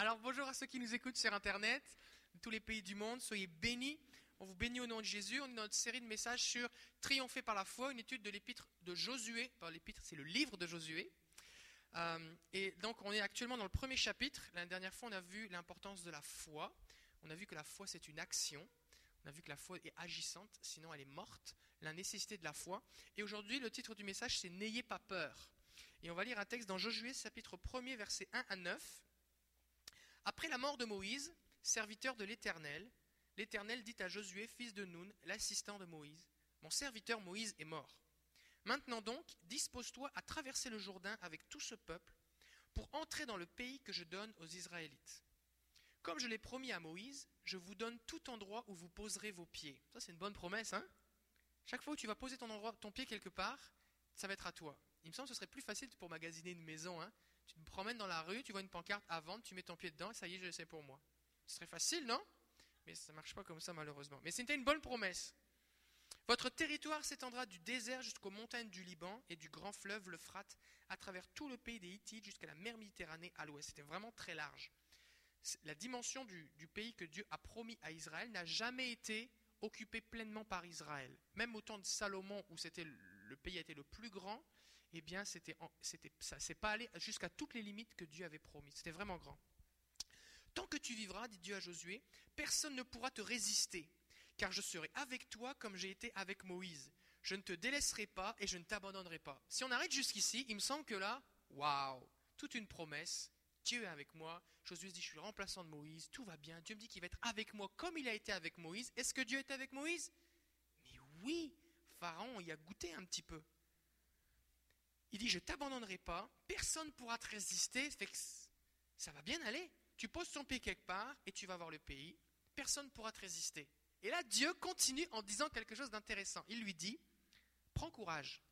Alors bonjour à ceux qui nous écoutent sur Internet, de tous les pays du monde, soyez bénis. On vous bénit au nom de Jésus. On est dans notre série de messages sur Triompher par la foi, une étude de l'épître de Josué. l'épître, c'est le livre de Josué. Euh, et donc on est actuellement dans le premier chapitre. L'année dernière fois, on a vu l'importance de la foi. On a vu que la foi, c'est une action. On a vu que la foi est agissante, sinon elle est morte. La nécessité de la foi. Et aujourd'hui, le titre du message, c'est N'ayez pas peur. Et on va lire un texte dans Josué, chapitre 1er, versets 1 à 9. Après la mort de Moïse, serviteur de l'Éternel, l'Éternel dit à Josué, fils de Nun, l'assistant de Moïse, Mon serviteur Moïse est mort. Maintenant donc, dispose-toi à traverser le Jourdain avec tout ce peuple pour entrer dans le pays que je donne aux Israélites. Comme je l'ai promis à Moïse, je vous donne tout endroit où vous poserez vos pieds. Ça, c'est une bonne promesse, hein? Chaque fois où tu vas poser ton, ton pied quelque part, ça va être à toi. Il me semble que ce serait plus facile pour magasiner une maison. Hein tu te promènes dans la rue, tu vois une pancarte à vendre, tu mets ton pied dedans et ça y est, je le sais pour moi. Ce serait facile, non? Mais ça ne marche pas comme ça, malheureusement. Mais c'était une bonne promesse. Votre territoire s'étendra du désert jusqu'aux montagnes du Liban et du grand fleuve l'Euphrate, à travers tout le pays des Hittites jusqu'à la mer Méditerranée à l'ouest. C'était vraiment très large. La dimension du, pays que Dieu a promis à Israël n'a jamais été occupée pleinement par Israël. Même au temps de Salomon, où le pays a été le plus grand, eh bien, c'était, c'était, ça s'est pas allé jusqu'à toutes les limites que Dieu avait promis. C'était vraiment grand. Tant que tu vivras, dit Dieu à Josué, personne ne pourra te résister, car je serai avec toi comme j'ai été avec Moïse. Je ne te délaisserai pas et je ne t'abandonnerai pas. Si on arrête jusqu'ici, il me semble que là, waouh, toute une promesse. Dieu est avec moi. Josué dit, je suis le remplaçant de Moïse, tout va bien. Dieu me dit qu'il va être avec moi comme il a été avec Moïse. Est-ce que Dieu est avec Moïse? Mais oui, Pharaon y a goûté un petit peu. Il dit, je ne t'abandonnerai pas, personne ne pourra te résister, ça va bien aller. Tu poses ton pied quelque part et tu vas voir le pays, personne ne pourra te résister. Et là, Dieu continue en disant quelque chose d'intéressant. Il lui dit, prends courage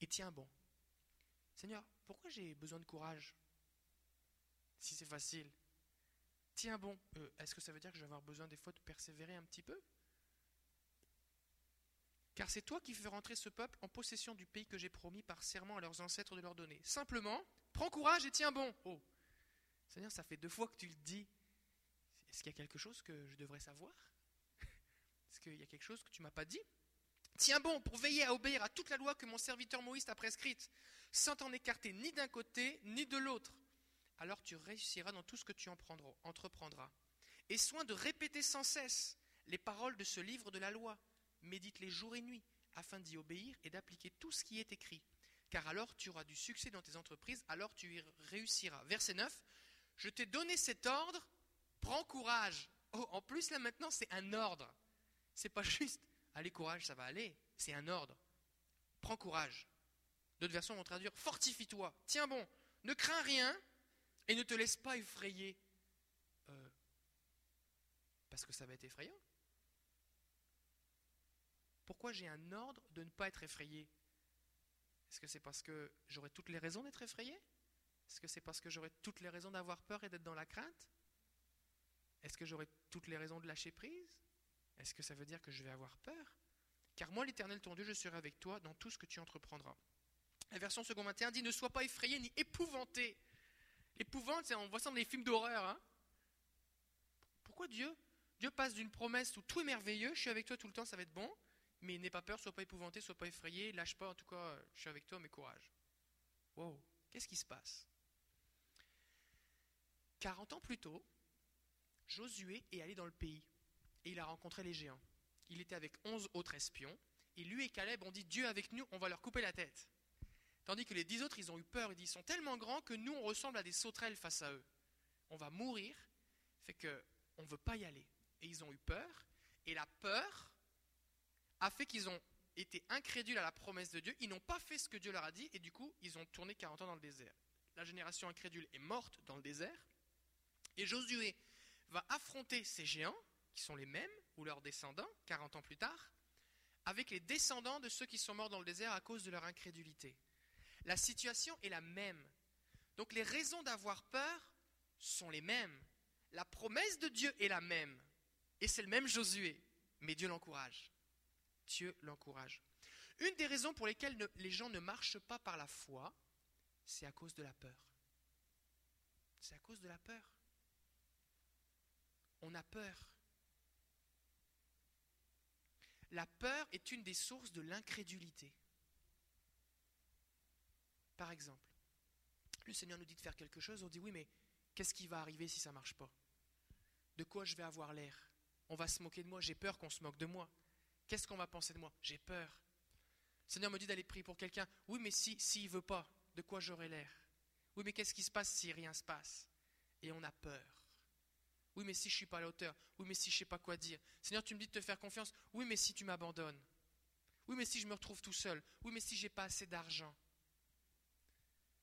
et tiens bon. Seigneur, pourquoi j'ai besoin de courage si c'est facile? Tiens bon, euh, est-ce que ça veut dire que je vais avoir besoin des fois de persévérer un petit peu? Car c'est toi qui fais rentrer ce peuple en possession du pays que j'ai promis par serment à leurs ancêtres de leur donner. Simplement, prends courage et tiens bon. Oh, Seigneur, ça fait deux fois que tu le dis. Est-ce qu'il y a quelque chose que je devrais savoir? Est-ce qu'il y a quelque chose que tu m'as pas dit? Tiens bon pour veiller à obéir à toute la loi que mon serviteur Moïse t'a prescrite, sans t'en écarter ni d'un côté ni de l'autre. Alors tu réussiras dans tout ce que tu entreprendras. Et soin de répéter sans cesse les paroles de ce livre de la loi médite-les jour et nuit, afin d'y obéir et d'appliquer tout ce qui est écrit. Car alors tu auras du succès dans tes entreprises, alors tu y réussiras. Verset 9, je t'ai donné cet ordre, prends courage. Oh, en plus là maintenant c'est un ordre. C'est pas juste, allez courage, ça va aller. C'est un ordre. Prends courage. D'autres versions vont traduire, fortifie-toi, tiens bon, ne crains rien et ne te laisse pas effrayer. Euh, parce que ça va être effrayant. Pourquoi j'ai un ordre de ne pas être effrayé? Est-ce que c'est parce que j'aurais toutes les raisons d'être effrayé? Est-ce que c'est parce que j'aurais toutes les raisons d'avoir peur et d'être dans la crainte? Est-ce que j'aurais toutes les raisons de lâcher prise? Est-ce que ça veut dire que je vais avoir peur? Car moi, l'Éternel ton Dieu, je serai avec toi dans tout ce que tu entreprendras. La version second 21 dit Ne sois pas effrayé ni épouvanté. L'épouvante, on voit ça dans les films d'horreur. Hein Pourquoi Dieu? Dieu passe d'une promesse où tout est merveilleux, je suis avec toi tout le temps, ça va être bon, mais n'aie pas peur, sois pas épouvanté, sois pas effrayé, lâche pas, en tout cas, je suis avec toi, mais courage. Wow, qu'est-ce qui se passe? 40 ans plus tôt, Josué est allé dans le pays et il a rencontré les géants. Il était avec 11 autres espions et lui et Caleb ont dit Dieu avec nous, on va leur couper la tête. Tandis que les dix autres, ils ont eu peur, ils ils sont tellement grands que nous, on ressemble à des sauterelles face à eux. On va mourir, fait que on ne veut pas y aller. Et ils ont eu peur, et la peur a fait qu'ils ont été incrédules à la promesse de Dieu, ils n'ont pas fait ce que Dieu leur a dit, et du coup, ils ont tourné 40 ans dans le désert. La génération incrédule est morte dans le désert, et Josué va affronter ces géants, qui sont les mêmes, ou leurs descendants, 40 ans plus tard, avec les descendants de ceux qui sont morts dans le désert à cause de leur incrédulité. La situation est la même. Donc les raisons d'avoir peur sont les mêmes. La promesse de Dieu est la même. Et c'est le même Josué. Mais Dieu l'encourage. Dieu l'encourage. Une des raisons pour lesquelles les gens ne marchent pas par la foi, c'est à cause de la peur. C'est à cause de la peur. On a peur. La peur est une des sources de l'incrédulité. Par exemple, le Seigneur nous dit de faire quelque chose, on dit oui, mais qu'est-ce qui va arriver si ça ne marche pas? De quoi je vais avoir l'air? On va se moquer de moi, j'ai peur qu'on se moque de moi. Qu'est-ce qu'on va penser de moi? J'ai peur. Seigneur me dit d'aller prier pour quelqu'un. Oui, mais si s'il ne veut pas, de quoi j'aurai l'air? Oui, mais qu'est-ce qui se passe si rien se passe? Et on a peur. Oui, mais si je ne suis pas à la hauteur. Oui, mais si je ne sais pas quoi dire. Seigneur, tu me dis de te faire confiance. Oui, mais si tu m'abandonnes. Oui, mais si je me retrouve tout seul. Oui, mais si j'ai pas assez d'argent.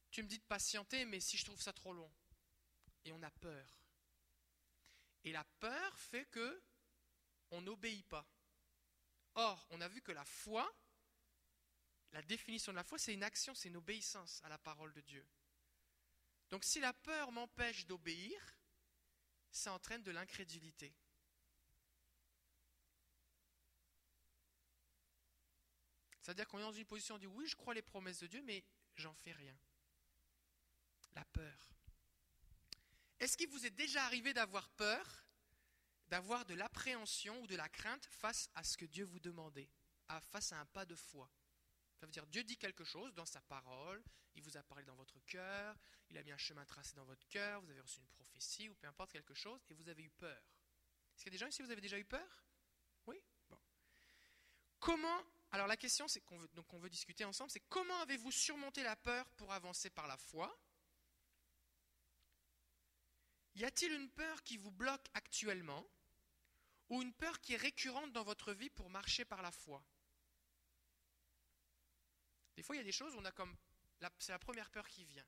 Tu me dis de patienter, mais si je trouve ça trop long. Et on a peur. Et la peur fait que on n'obéit pas. Or, on a vu que la foi, la définition de la foi, c'est une action, c'est une obéissance à la parole de Dieu. Donc si la peur m'empêche d'obéir, ça entraîne de l'incrédulité. C'est-à-dire qu'on est dans une position, on dit oui, je crois les promesses de Dieu, mais j'en fais rien. La peur. Est-ce qu'il vous est déjà arrivé d'avoir peur, d'avoir de l'appréhension ou de la crainte face à ce que Dieu vous demandait, face à un pas de foi. Ça veut dire Dieu dit quelque chose dans sa parole, il vous a parlé dans votre cœur, il a mis un chemin tracé dans votre cœur, vous avez reçu une prophétie ou peu importe quelque chose, et vous avez eu peur. Est-ce qu'il y a des gens ici, vous avez déjà eu peur? Oui? Bon. Comment alors la question c'est qu'on veut, discuter ensemble, c'est comment avez-vous surmonté la peur pour avancer par la foi? Y a-t-il une peur qui vous bloque actuellement? Ou une peur qui est récurrente dans votre vie pour marcher par la foi Des fois il y a des choses, on a comme c'est la première peur qui vient.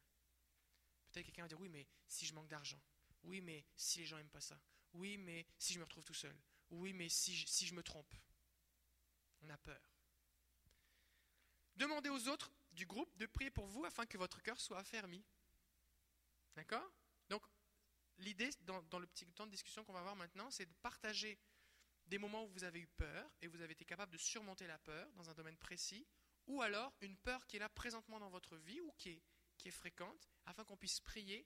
Peut-être quelqu'un va dire oui mais si je manque d'argent, oui mais si les gens n'aiment pas ça, oui mais si je me retrouve tout seul, oui mais si si je me trompe. On a peur. Demandez aux autres du groupe de prier pour vous afin que votre cœur soit affermi. D'accord? Donc, l'idée dans, le petit temps de discussion qu'on va avoir maintenant, c'est de partager des moments où vous avez eu peur et vous avez été capable de surmonter la peur dans un domaine précis, ou alors une peur qui est là présentement dans votre vie ou qui est, fréquente, afin qu'on puisse prier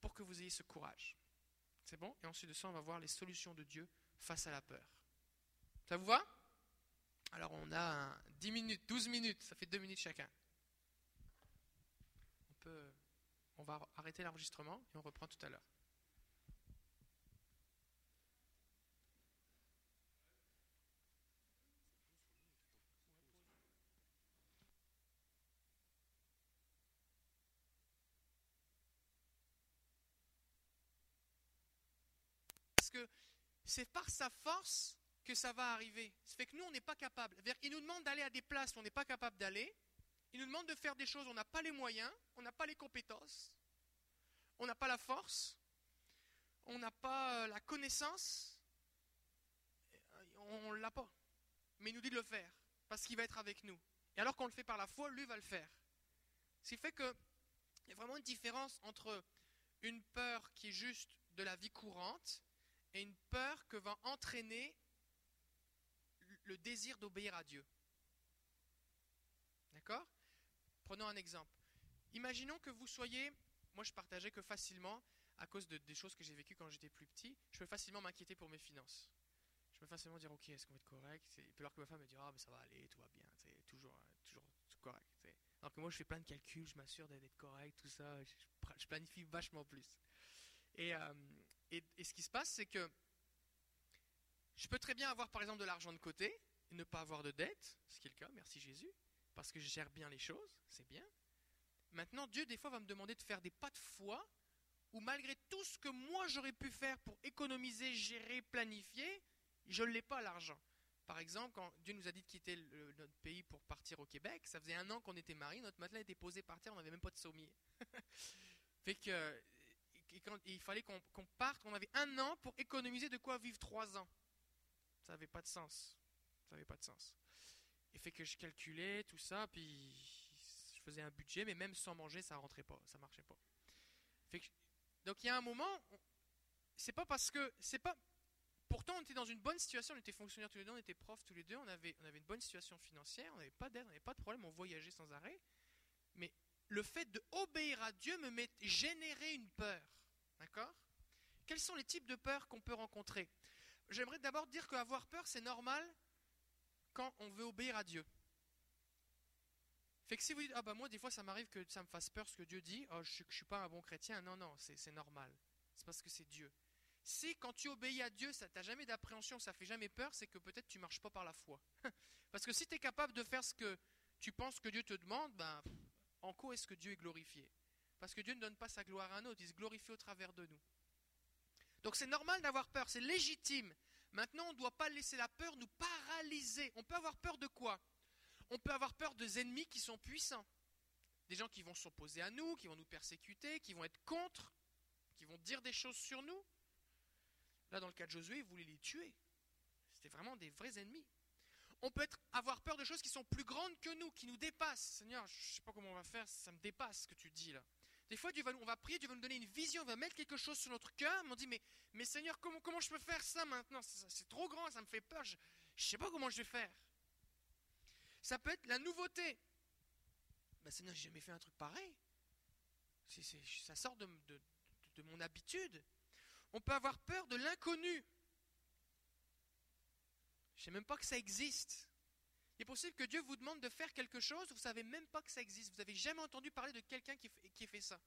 pour que vous ayez ce courage. C'est bon? Et ensuite de ça, on va voir les solutions de Dieu face à la peur. Ça vous va? Alors on a 10 minutes, 12 minutes, ça fait 2 minutes chacun. On, peut, on va arrêter l'enregistrement et on reprend tout à l'heure. Que c'est par sa force que ça va arriver. Ça fait que nous, on n'est pas capable. Il nous demande d'aller à des places où on n'est pas capable d'aller. Il nous demande de faire des choses où on n'a pas les moyens, on n'a pas les compétences, on n'a pas la force, on n'a pas euh, la connaissance. On ne l'a pas. Mais il nous dit de le faire, parce qu'il va être avec nous. Et alors qu'on le fait par la foi, lui va le faire. Ce qui fait qu'il y a vraiment une différence entre une peur qui est juste de la vie courante et une peur que va entraîner le désir d'obéir à Dieu. D'accord? Prenons un exemple. Imaginons que vous soyez, moi je partageais que facilement, à cause de, des choses que j'ai vécues quand j'étais plus petit, je peux facilement m'inquiéter pour mes finances. Je peux facilement dire, ok, est-ce qu'on va être correct? Et puis alors que ma femme me dit, ah, mais ça va aller, tout va bien, c'est toujours, toujours correct. Alors que moi je fais plein de calculs, je m'assure d'être correct, tout ça, je, planifie vachement plus. Et, euh, et, ce qui se passe, c'est que je peux très bien avoir par exemple de l'argent de côté et ne pas avoir de dette, ce qui est le cas, merci Jésus, parce que je gère bien les choses, c'est bien. Maintenant, Dieu des fois va me demander de faire des pas de foi où malgré tout ce que moi j'aurais pu faire pour économiser, gérer, planifier, je ne l'ai pas l'argent. Par exemple, quand Dieu nous a dit de quitter notre pays pour partir au Québec, ça faisait un an qu'on était mariés, notre matelas était posé par terre, on n'avait même pas de sommier. fait que, il fallait qu'on parte, on avait un an pour économiser de quoi vivre trois ans. Ça n'avait pas de sens. Ça n'avait pas de sens. Et fait que je calculais tout ça, puis je faisais un budget, mais même sans manger, ça rentrait pas, ça marchait pas. donc il y a un moment, c'est pas parce que c'est pas. Pourtant, on était dans une bonne situation, on était fonctionnaires tous les deux, on était profs tous les deux, on avait, on avait une bonne situation financière, on n'avait pas d'aide, on n'avait pas de problème, on voyageait sans arrêt. Mais le fait de obéir à Dieu me met générer une peur. D'accord? Quels sont les types de peurs qu'on peut rencontrer? J'aimerais d'abord dire qu'avoir peur, c'est normal quand on veut obéir à Dieu. Fait que si vous dites, ah bah moi des fois ça m'arrive que ça me fasse peur ce que Dieu dit, oh, je, ne suis pas un bon chrétien, non, non, c'est normal. C'est parce que c'est Dieu. Si quand tu obéis à Dieu, ça t'a jamais d'appréhension, ça fait jamais peur, c'est que peut-être tu marches pas par la foi. parce que si tu es capable de faire ce que tu penses que Dieu te demande, ben, en quoi est-ce que Dieu est glorifié? Parce que Dieu ne donne pas sa gloire à un autre, il se glorifie au travers de nous. Donc c'est normal d'avoir peur, c'est légitime. Maintenant, on ne doit pas laisser la peur nous paralyser. On peut avoir peur de quoi? On peut avoir peur des ennemis qui sont puissants. Des gens qui vont s'opposer à nous, qui vont nous persécuter, qui vont être contre, qui vont dire des choses sur nous. Là, dans le cas de Josué, il voulait les tuer. C'était vraiment des vrais ennemis. On peut être, avoir peur de choses qui sont plus grandes que nous, qui nous dépassent. Seigneur, je ne sais pas comment on va faire, ça me dépasse ce que tu dis là. Des fois, on va prier, Dieu va nous donner une vision, on va mettre quelque chose sur notre cœur, mais on dit, mais, mais Seigneur, comment, je peux faire ça maintenant? C'est trop grand, ça me fait peur, je ne sais pas comment je vais faire. Ça peut être la nouveauté. Ben, Seigneur, j'ai jamais fait un truc pareil. ça sort de mon habitude. On peut avoir peur de l'inconnu. Je ne sais même pas que ça existe. Il est possible que Dieu vous demande de faire quelque chose, vous ne savez même pas que ça existe. Vous n'avez jamais entendu parler de quelqu'un qui, qui fait ça.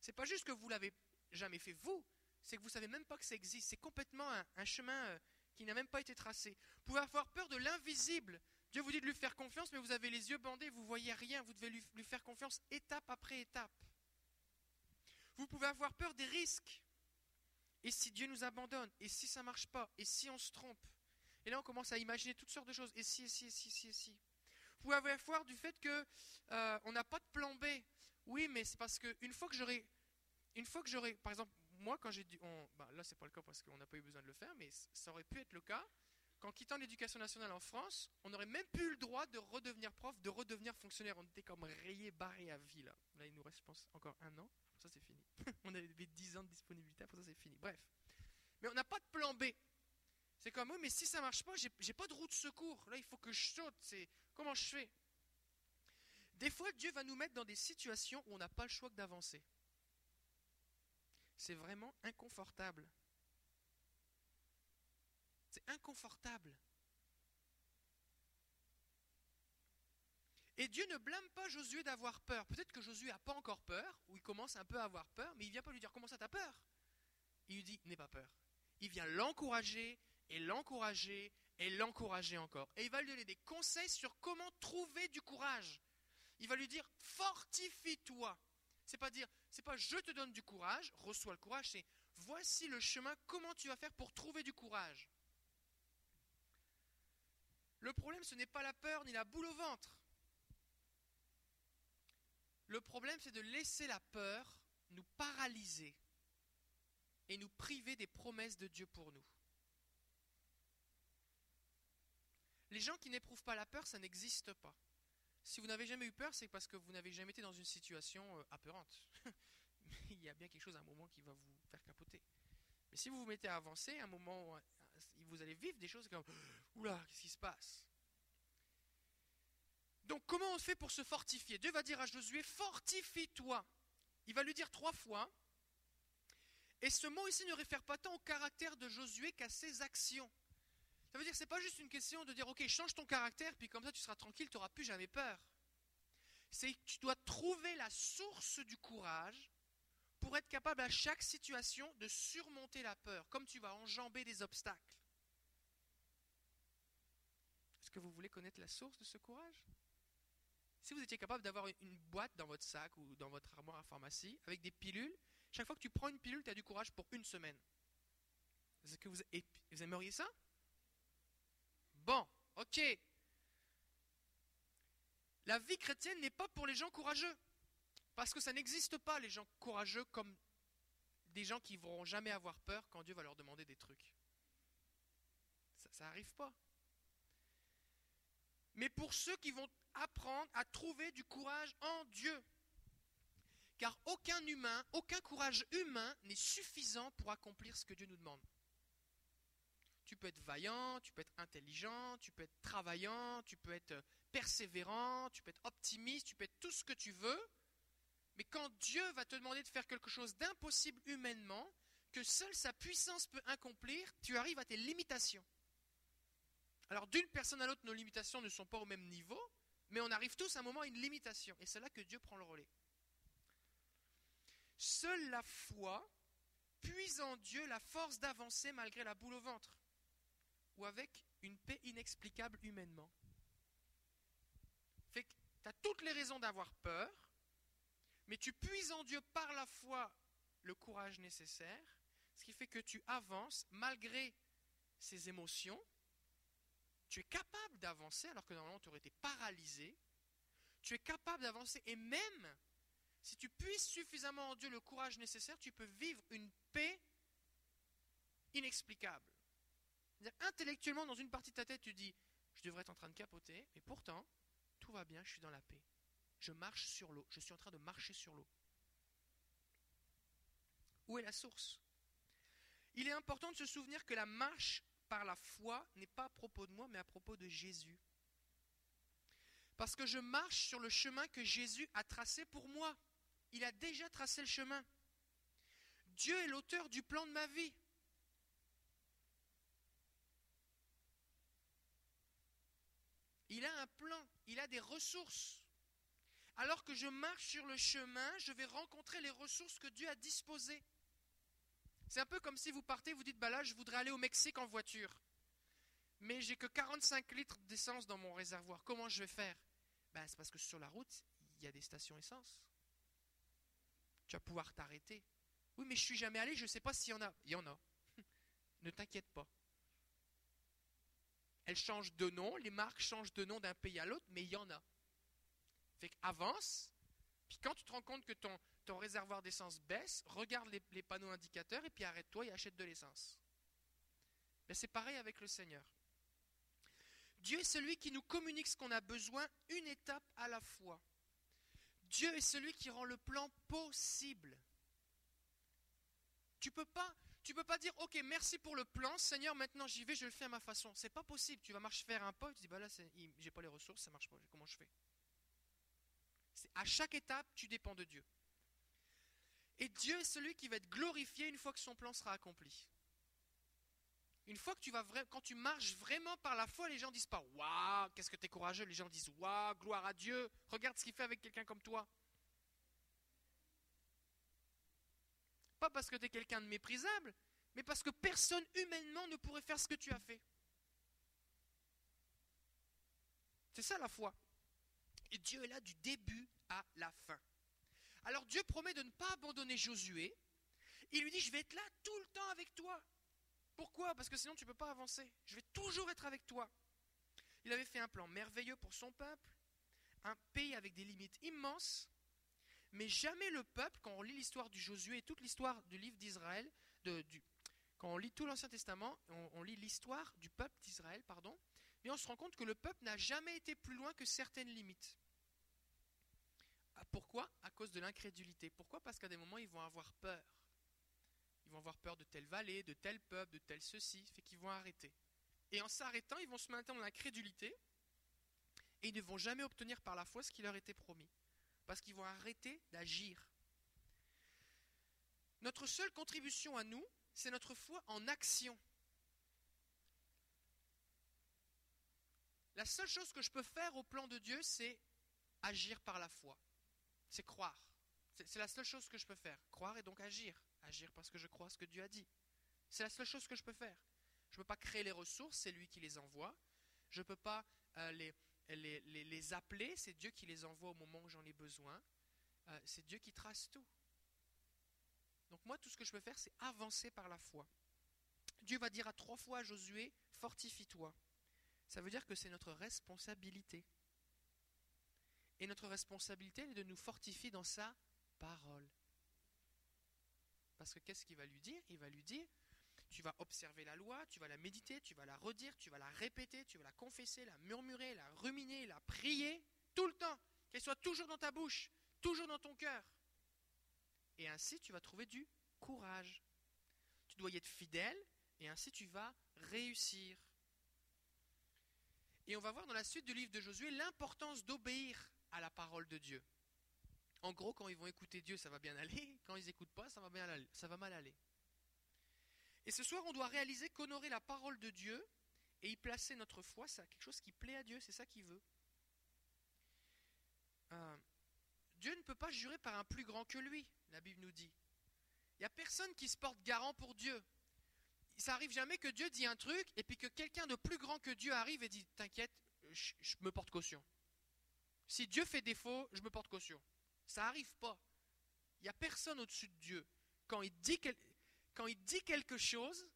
C'est pas juste que vous l'avez jamais fait vous, c'est que vous ne savez même pas que ça existe. C'est complètement un, chemin euh, qui n'a même pas été tracé. Vous pouvez avoir peur de l'invisible. Dieu vous dit de lui faire confiance, mais vous avez les yeux bandés, vous voyez rien. Vous devez lui, lui faire confiance étape après étape. Vous pouvez avoir peur des risques. Et si Dieu nous abandonne? Et si ça ne marche pas? Et si on se trompe? Et là, on commence à imaginer toutes sortes de choses. Et si, et si, et si, et si, et si. Vous pouvez avoir du fait que euh, on n'a pas de plan B. Oui, mais c'est parce qu'une fois que j'aurai, une fois que j'aurai, par exemple, moi quand j'ai dit, on, bah, là c'est pas le cas parce qu'on n'a pas eu besoin de le faire, mais ça aurait pu être le cas. Qu'en quittant l'éducation nationale en France, on n'aurait même plus le droit de redevenir prof, de redevenir fonctionnaire. On était comme rayé, barré à vie là. Il nous reste, je pense, encore un an. Ça, c'est fini. on avait 10 ans de disponibilité, après ça, c'est fini. Bref. Mais on n'a pas de plan B. C'est comme, oui, mais si ça marche pas, j'ai pas de route de secours. Là, il faut que je saute. C'est comment je fais? Des fois, Dieu va nous mettre dans des situations où on n'a pas le choix que d'avancer. C'est vraiment inconfortable. C'est inconfortable. Et Dieu ne blâme pas Josué d'avoir peur. Peut-être que Josué n'a pas encore peur, ou il commence un peu à avoir peur, mais il ne vient pas lui dire comment ça t'as peur? Il lui dit n'aie pas peur. Il vient l'encourager et l'encourager et l'encourager encore. Et il va lui donner des conseils sur comment trouver du courage. Il va lui dire fortifie-toi. C'est pas dire, c'est pas je te donne du courage, reçois le courage, c'est voici le chemin, comment tu vas faire pour trouver du courage. Le problème, ce n'est pas la peur ni la boule au ventre. Le problème, c'est de laisser la peur nous paralyser et nous priver des promesses de Dieu pour nous. Les gens qui n'éprouvent pas la peur, ça n'existe pas. Si vous n'avez jamais eu peur, c'est parce que vous n'avez jamais été dans une situation euh, apeurante. il y a bien quelque chose à un moment qui va vous faire capoter. Mais si vous vous mettez à avancer, à un moment, vous allez vivre des choses comme Oula, qu'est-ce qui se passe? Donc comment on fait pour se fortifier? Dieu va dire à Josué, fortifie-toi. Il va lui dire trois fois. Et ce mot ici ne réfère pas tant au caractère de Josué qu'à ses actions. Ça veut dire que ce n'est pas juste une question de dire, ok, change ton caractère, puis comme ça tu seras tranquille, tu n'auras plus jamais peur. C'est que tu dois trouver la source du courage pour être capable à chaque situation de surmonter la peur, comme tu vas enjamber des obstacles. Est-ce que vous voulez connaître la source de ce courage? Si vous étiez capable d'avoir une boîte dans votre sac ou dans votre armoire à pharmacie avec des pilules, chaque fois que tu prends une pilule, tu as du courage pour une semaine. Est-ce que vous, vous aimeriez ça? Bon, ok. La vie chrétienne n'est pas pour les gens courageux. Parce que ça n'existe pas, les gens courageux, comme des gens qui ne vont jamais avoir peur quand Dieu va leur demander des trucs. Ça n'arrive pas. Mais pour ceux qui vont apprendre à trouver du courage en Dieu. Car aucun humain, aucun courage humain n'est suffisant pour accomplir ce que Dieu nous demande. Tu peux être vaillant, tu peux être intelligent, tu peux être travaillant, tu peux être persévérant, tu peux être optimiste, tu peux être tout ce que tu veux. Mais quand Dieu va te demander de faire quelque chose d'impossible humainement, que seule sa puissance peut accomplir, tu arrives à tes limitations. Alors d'une personne à l'autre, nos limitations ne sont pas au même niveau, mais on arrive tous à un moment à une limitation. Et c'est là que Dieu prend le relais. Seule la foi puise en Dieu la force d'avancer malgré la boule au ventre, ou avec une paix inexplicable humainement. Fait que tu as toutes les raisons d'avoir peur, mais tu puises en Dieu par la foi le courage nécessaire, ce qui fait que tu avances malgré ces émotions. Tu es capable d'avancer alors que normalement tu aurais été paralysé. Tu es capable d'avancer et même si tu puisses suffisamment en Dieu le courage nécessaire, tu peux vivre une paix inexplicable. Intellectuellement, dans une partie de ta tête, tu dis, je devrais être en train de capoter, mais pourtant, tout va bien, je suis dans la paix. Je marche sur l'eau, je suis en train de marcher sur l'eau. Où est la source? Il est important de se souvenir que la marche par la foi n'est pas à propos de moi, mais à propos de Jésus. Parce que je marche sur le chemin que Jésus a tracé pour moi. Il a déjà tracé le chemin. Dieu est l'auteur du plan de ma vie. Il a un plan, il a des ressources. Alors que je marche sur le chemin, je vais rencontrer les ressources que Dieu a disposées. C'est un peu comme si vous partez, vous dites, bah là, je voudrais aller au Mexique en voiture. Mais j'ai que 45 litres d'essence dans mon réservoir. Comment je vais faire? Bah, C'est parce que sur la route, il y a des stations essence. Tu vas pouvoir t'arrêter. Oui, mais je suis jamais allé, je ne sais pas s'il y en a. Il y en a. ne t'inquiète pas. Elles changent de nom, les marques changent de nom d'un pays à l'autre, mais il y en a. Fait qu'avance, puis quand tu te rends compte que ton, réservoir d'essence baisse, regarde les, panneaux indicateurs et puis arrête-toi et achète de l'essence. Mais c'est pareil avec le Seigneur. Dieu est celui qui nous communique ce qu'on a besoin une étape à la fois. Dieu est celui qui rend le plan possible. Tu peux pas, tu peux pas dire OK, merci pour le plan, Seigneur, maintenant j'y vais, je le fais à ma façon. C'est pas possible. Tu vas marcher faire un pas, tu dis bah là j'ai pas les ressources, ça marche pas. Comment je fais? À chaque étape, tu dépends de Dieu. Et Dieu est celui qui va être glorifié une fois que son plan sera accompli. Une fois que tu vas quand tu marches vraiment par la foi, les gens disent pas waouh, qu'est-ce que tu es courageux. Les gens disent waouh, gloire à Dieu. Regarde ce qu'il fait avec quelqu'un comme toi. Pas parce que tu es quelqu'un de méprisable, mais parce que personne humainement ne pourrait faire ce que tu as fait. C'est ça la foi. Et Dieu est là du début à la fin. Alors Dieu promet de ne pas abandonner Josué. Il lui dit, je vais être là tout le temps avec toi. Pourquoi? Parce que sinon tu ne peux pas avancer. Je vais toujours être avec toi. Il avait fait un plan merveilleux pour son peuple, un pays avec des limites immenses, mais jamais le peuple, quand on lit l'histoire du Josué et toute l'histoire du livre d'Israël, quand on lit tout l'Ancien Testament, on, lit l'histoire du peuple d'Israël, pardon, mais on se rend compte que le peuple n'a jamais été plus loin que certaines limites. Ah, pourquoi? À cause de l'incrédulité. Pourquoi? Parce qu'à des moments, ils vont avoir peur. Ils vont avoir peur de telle vallée, de tel peuple, de tel ceci, fait qu'ils vont arrêter. Et en s'arrêtant, ils vont se maintenir dans l'incrédulité et ils ne vont jamais obtenir par la foi ce qui leur était promis. Parce qu'ils vont arrêter d'agir. Notre seule contribution à nous, c'est notre foi en action. La seule chose que je peux faire au plan de Dieu, c'est agir par la foi c'est croire. C'est la seule chose que je peux faire. Croire et donc agir. Agir parce que je crois ce que Dieu a dit. C'est la seule chose que je peux faire. Je ne peux pas créer les ressources, c'est lui qui les envoie. Je ne peux pas euh, les, les, appeler, c'est Dieu qui les envoie au moment où j'en ai besoin. Euh, c'est Dieu qui trace tout. Donc moi, tout ce que je peux faire, c'est avancer par la foi. Dieu va dire à trois fois à Josué, fortifie-toi. Ça veut dire que c'est notre responsabilité. Et notre responsabilité est de nous fortifier dans sa parole. Parce que qu'est-ce qu'il va lui dire? Il va lui dire, tu vas observer la loi, tu vas la méditer, tu vas la redire, tu vas la répéter, tu vas la confesser, la murmurer, la ruminer, la prier, tout le temps, qu'elle soit toujours dans ta bouche, toujours dans ton cœur. Et ainsi, tu vas trouver du courage. Tu dois y être fidèle, et ainsi tu vas réussir. Et on va voir dans la suite du livre de Josué l'importance d'obéir à la parole de Dieu. En gros, quand ils vont écouter Dieu, ça va bien aller. Quand ils n'écoutent pas, ça va, ça va mal aller. Et ce soir, on doit réaliser qu'honorer la parole de Dieu et y placer notre foi, c'est quelque chose qui plaît à Dieu, c'est ça qu'il veut. Euh, Dieu ne peut pas jurer par un plus grand que lui, la Bible nous dit. Il n'y a personne qui se porte garant pour Dieu. Ça arrive jamais que Dieu dit un truc et puis que quelqu'un de plus grand que Dieu arrive et dit T'inquiète, je, me porte caution. Si Dieu fait défaut, je me porte caution. Ça n'arrive pas. Il n'y a personne au-dessus de Dieu. Quand il, dit quand il dit quelque chose,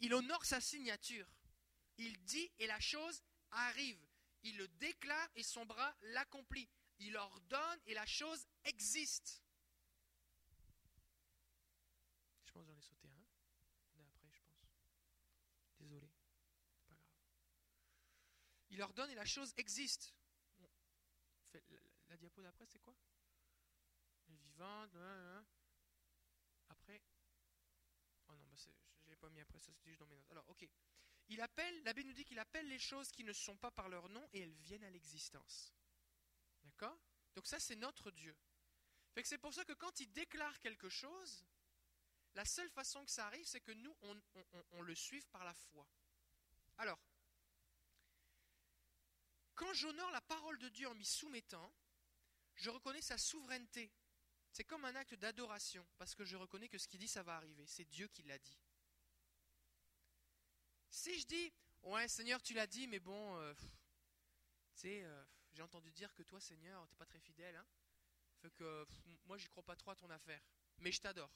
il honore sa signature. Il dit et la chose arrive. Il le déclare et son bras l'accomplit. Il ordonne et la chose existe. Je pense que j'en ai sauté un. On je pense. Désolé. Pas grave. Il ordonne et la chose existe. la, diapo d'après, c'est quoi? Vivante. Après. Oh non, bah je ne l'ai pas mis après, ça c'était juste dans mes notes. Alors, ok. Il appelle, la Bible nous dit qu'il appelle les choses qui ne sont pas par leur nom et elles viennent à l'existence. D'accord? Donc ça, c'est notre Dieu. Fait que c'est pour ça que quand il déclare quelque chose, la seule façon que ça arrive, c'est que nous, on, le suive par la foi. Alors, quand j'honore la parole de Dieu en m'y soumettant, je reconnais sa souveraineté. C'est comme un acte d'adoration, parce que je reconnais que ce qu'il dit, ça va arriver. C'est Dieu qui l'a dit. Si je dis, ouais Seigneur, tu l'as dit, mais bon, euh, tu sais, euh, j'ai entendu dire que toi, Seigneur, tu n'es pas très fidèle, hein fait que moi, j'y crois pas trop à ton affaire, mais je t'adore.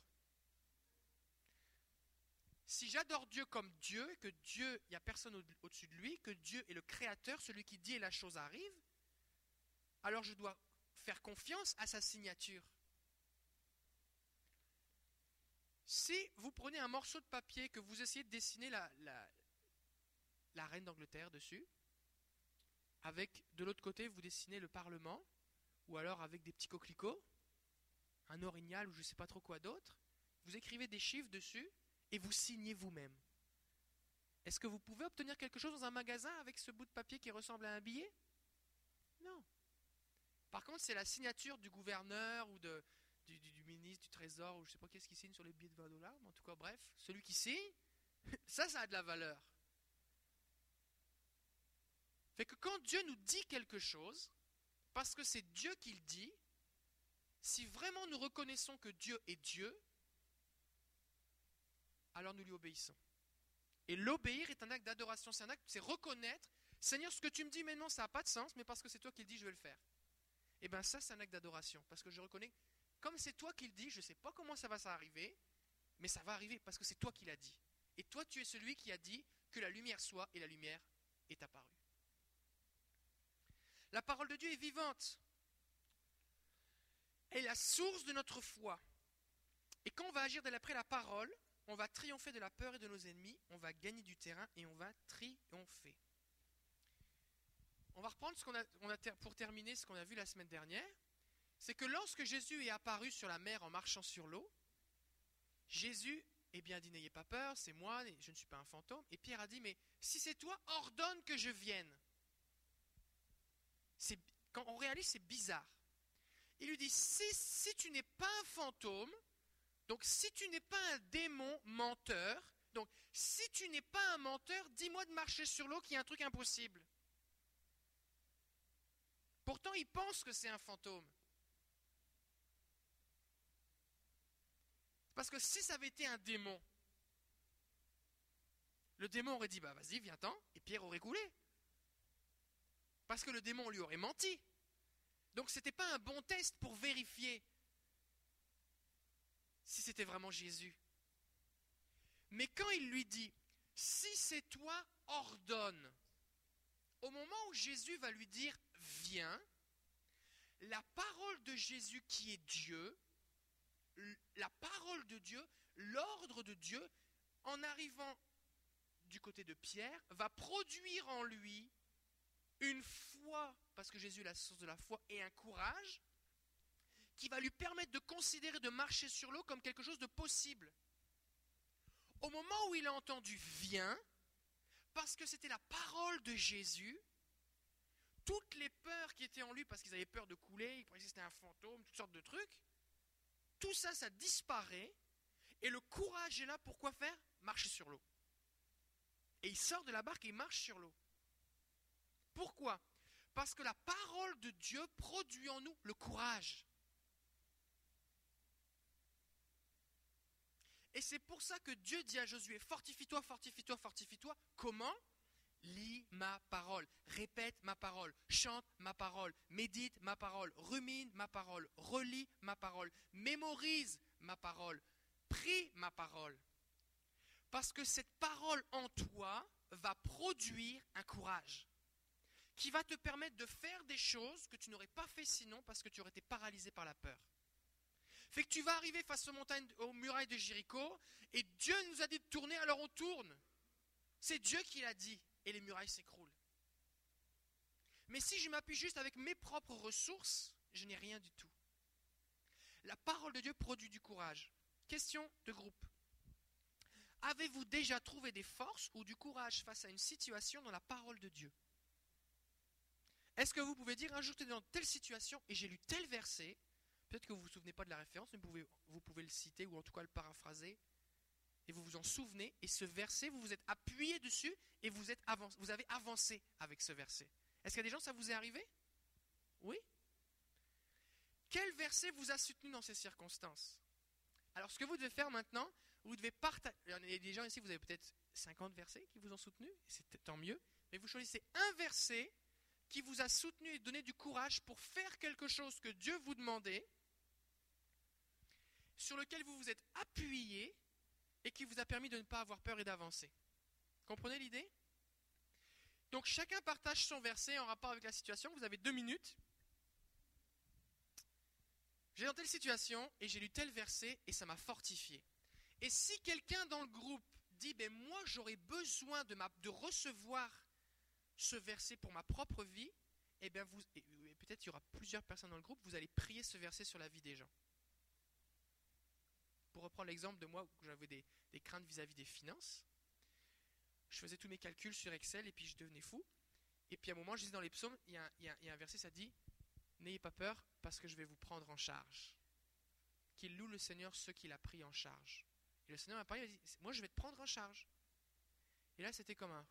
Si j'adore Dieu comme Dieu, que Dieu, il n'y a personne au-dessus de lui, que Dieu est le créateur, celui qui dit et la chose arrive, alors je dois faire confiance à sa signature. Si vous prenez un morceau de papier, que vous essayez de dessiner la, la reine d'Angleterre dessus, avec de l'autre côté vous dessinez le Parlement, ou alors avec des petits coquelicots, un orignal ou je ne sais pas trop quoi d'autre, vous écrivez des chiffres dessus et vous signez vous-même. Est-ce que vous pouvez obtenir quelque chose dans un magasin avec ce bout de papier qui ressemble à un billet? Non. Par contre, c'est la signature du gouverneur ou de, du, ministre du Trésor ou je sais pas qu'est-ce qui signe sur les billets de 20 dollars, mais en tout cas, bref, celui qui signe, ça, ça a de la valeur. Fait que quand Dieu nous dit quelque chose, parce que c'est Dieu qui le dit, si vraiment nous reconnaissons que Dieu est Dieu, alors nous lui obéissons. Et l'obéir est un acte d'adoration, c'est un acte, c'est reconnaître, Seigneur, ce que tu me dis maintenant, ça n'a pas de sens, mais parce que c'est toi qui le dis, je vais le faire. Et eh bien ça, c'est un acte d'adoration, parce que je reconnais, comme c'est toi qui le dis, je ne sais pas comment ça va s'arriver, mais ça va arriver parce que c'est toi qui l'as dit. Et toi, tu es celui qui a dit que la lumière soit, et la lumière est apparue. La parole de Dieu est vivante. Elle est la source de notre foi. Et quand on va agir d'après la parole, on va triompher de la peur et de nos ennemis, on va gagner du terrain et on va triompher. On va reprendre ce qu'on a, on a pour terminer ce qu'on a vu la semaine dernière. C'est que lorsque Jésus est apparu sur la mer en marchant sur l'eau, Jésus eh bien dit n'ayez pas peur, c'est moi, je ne suis pas un fantôme. Et Pierre a dit mais si c'est toi, ordonne que je vienne quand on réalise, c'est bizarre. Il lui dit, si, si tu n'es pas un fantôme, donc si tu n'es pas un démon menteur, donc si tu n'es pas un menteur, dis-moi de marcher sur l'eau qui est un truc impossible. Pourtant, il pense que c'est un fantôme. Parce que si ça avait été un démon, le démon aurait dit, bah vas-y, viens-t'en, et Pierre aurait coulé. Parce que le démon lui aurait menti. Donc ce n'était pas un bon test pour vérifier si c'était vraiment Jésus. Mais quand il lui dit, si c'est toi, ordonne, au moment où Jésus va lui dire, viens, la parole de Jésus qui est Dieu, la parole de Dieu, l'ordre de Dieu, en arrivant du côté de Pierre, va produire en lui une foi, parce que Jésus est la source de la foi, et un courage qui va lui permettre de considérer de marcher sur l'eau comme quelque chose de possible. Au moment où il a entendu viens, parce que c'était la parole de Jésus, toutes les peurs qui étaient en lui, parce qu'ils avaient peur de couler, ils pensaient que c'était un fantôme, toutes sortes de trucs, tout ça, ça disparaît, et le courage est là pour quoi faire? Marcher sur l'eau. Et il sort de la barque et il marche sur l'eau. Pourquoi? Parce que la parole de Dieu produit en nous le courage. Et c'est pour ça que Dieu dit à Josué, fortifie-toi, fortifie-toi, fortifie-toi. Comment? Lis ma parole, répète ma parole, chante ma parole, médite ma parole, rumine ma parole, relis ma parole, mémorise ma parole, prie ma parole. Parce que cette parole en toi va produire un courage qui va te permettre de faire des choses que tu n'aurais pas fait sinon parce que tu aurais été paralysé par la peur. Fait que tu vas arriver face aux montagnes, aux murailles de Jéricho, et Dieu nous a dit de tourner, alors on tourne. C'est Dieu qui l'a dit, et les murailles s'écroulent. Mais si je m'appuie juste avec mes propres ressources, je n'ai rien du tout. La parole de Dieu produit du courage. Question de groupe. Avez-vous déjà trouvé des forces ou du courage face à une situation dans la parole de Dieu? Est-ce que vous pouvez dire un jour dans telle situation et j'ai lu tel verset Peut-être que vous ne vous souvenez pas de la référence, mais vous pouvez le citer ou en tout cas le paraphraser. Et vous vous en souvenez. Et ce verset, vous vous êtes appuyé dessus et vous, êtes avancé, vous avez avancé avec ce verset. Est-ce qu'il y a des gens, ça vous est arrivé? Oui? Quel verset vous a soutenu dans ces circonstances? Alors, ce que vous devez faire maintenant, vous devez partager. Il y a des gens ici, vous avez peut-être 50 versets qui vous ont soutenu, c'est tant mieux. Mais vous choisissez un verset qui vous a soutenu et donné du courage pour faire quelque chose que Dieu vous demandait sur lequel vous vous êtes appuyé et qui vous a permis de ne pas avoir peur et d'avancer. Comprenez l'idée? Donc chacun partage son verset en rapport avec la situation. Vous avez deux minutes. J'ai dans telle situation et j'ai lu tel verset et ça m'a fortifié. Et si quelqu'un dans le groupe dit, ben moi j'aurais besoin de, recevoir ce verset pour ma propre vie, et eh bien vous, peut-être il y aura plusieurs personnes dans le groupe, vous allez prier ce verset sur la vie des gens pour reprendre l'exemple de moi où j'avais des, craintes vis-à-vis des finances, je faisais tous mes calculs sur Excel et puis je devenais fou. Et puis à un moment, je disais dans les psaumes, il y a, un verset, ça dit N'ayez pas peur parce que je vais vous prendre en charge. Qu'il loue le Seigneur ceux qu'il a pris en charge. Et le Seigneur m'a parlé, il m'a dit Moi je vais te prendre en charge. Et là, c'était comme un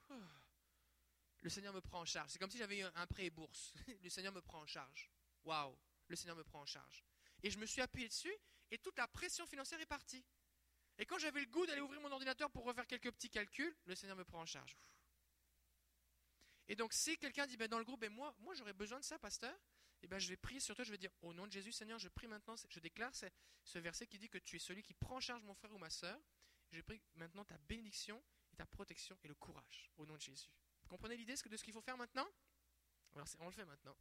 Le Seigneur me prend en charge. C'est comme si j'avais un prêt et bourse. le Seigneur me prend en charge. Waouh Le Seigneur me prend en charge. Et je me suis appuyé dessus et toute la pression financière est partie. Et quand j'avais le goût d'aller ouvrir mon ordinateur pour refaire quelques petits calculs, le Seigneur me prend en charge. Et donc, si quelqu'un dit ben, dans le groupe, ben, moi, moi j'aurais besoin de ça, pasteur, eh ben, je vais prier sur toi, je vais dire au nom de Jésus, Seigneur, je prie maintenant, je déclare ce verset qui dit que tu es celui qui prend en charge mon frère ou ma soeur. Je prie maintenant ta bénédiction et ta protection et le courage au nom de Jésus. Vous comprenez l'idée de ce qu'il faut faire maintenant? Alors, on le fait maintenant.